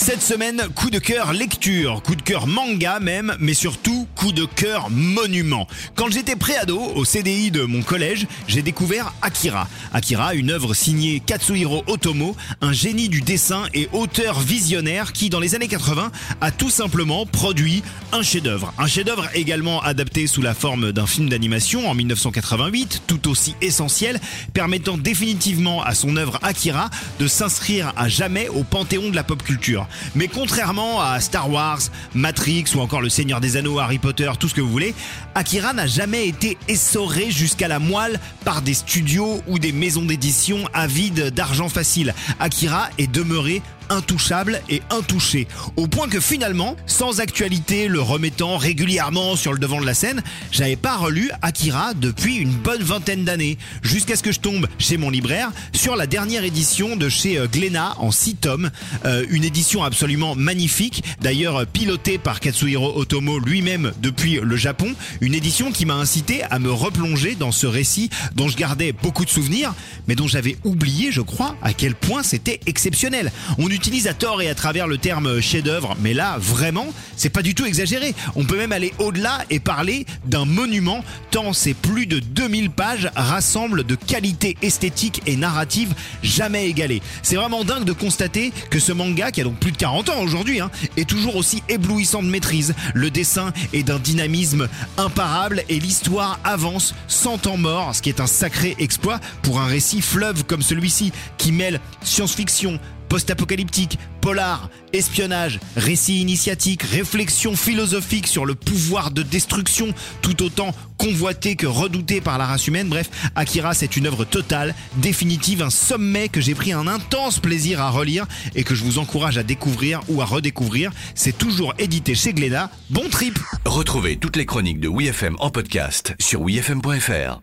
Cette semaine, coup de cœur lecture, coup de cœur manga même, mais surtout coup de cœur monument. Quand j'étais préado au CDI de mon collège, j'ai découvert Akira. Akira, une œuvre signée Katsuhiro Otomo, un génie du dessin et auteur visionnaire qui, dans les années 80, a tout simplement produit un chef-d'œuvre. Un chef-d'œuvre également adapté sous la forme d'un film d'animation en 1988, tout aussi essentiel, permettant définitivement à son œuvre Akira de s'inscrire à jamais au panthéon de la pop culture. Mais contrairement à Star Wars, Matrix ou encore Le Seigneur des Anneaux, Harry Potter, tout ce que vous voulez, Akira n'a jamais été essoré jusqu'à la moelle par des studios ou des maisons d'édition avides d'argent facile. Akira est demeuré intouchable et intouché. Au point que finalement, sans actualité le remettant régulièrement sur le devant de la scène, j'avais pas relu Akira depuis une bonne vingtaine d'années. Jusqu'à ce que je tombe chez mon libraire sur la dernière édition de chez euh, Glénat en 6 tomes. Euh, une édition absolument magnifique, d'ailleurs euh, pilotée par Katsuhiro Otomo lui-même depuis le Japon. Une édition qui m'a incité à me replonger dans ce récit dont je gardais beaucoup de souvenirs, mais dont j'avais oublié, je crois, à quel point c'était exceptionnel. On utilise à tort et à travers le terme chef-d'œuvre, mais là, vraiment, c'est pas du tout exagéré. On peut même aller au-delà et parler d'un monument, tant ces plus de 2000 pages rassemblent de qualité esthétique et narrative jamais égalées. C'est vraiment dingue de constater que ce manga, qui a donc plus de 40 ans aujourd'hui, hein, est toujours aussi éblouissant de maîtrise. Le dessin est d'un dynamisme imparable et l'histoire avance sans temps mort, ce qui est un sacré exploit pour un récit fleuve comme celui-ci, qui mêle science-fiction, post-apocalyptique, polar, espionnage, récit initiatique, réflexion philosophique sur le pouvoir de destruction, tout autant convoité que redouté par la race humaine. Bref, Akira, c'est une œuvre totale, définitive, un sommet que j'ai pris un intense plaisir à relire et que je vous encourage à découvrir ou à redécouvrir. C'est toujours édité chez Glénat. Bon trip Retrouvez toutes les chroniques de WeFM en podcast sur wefm.fr.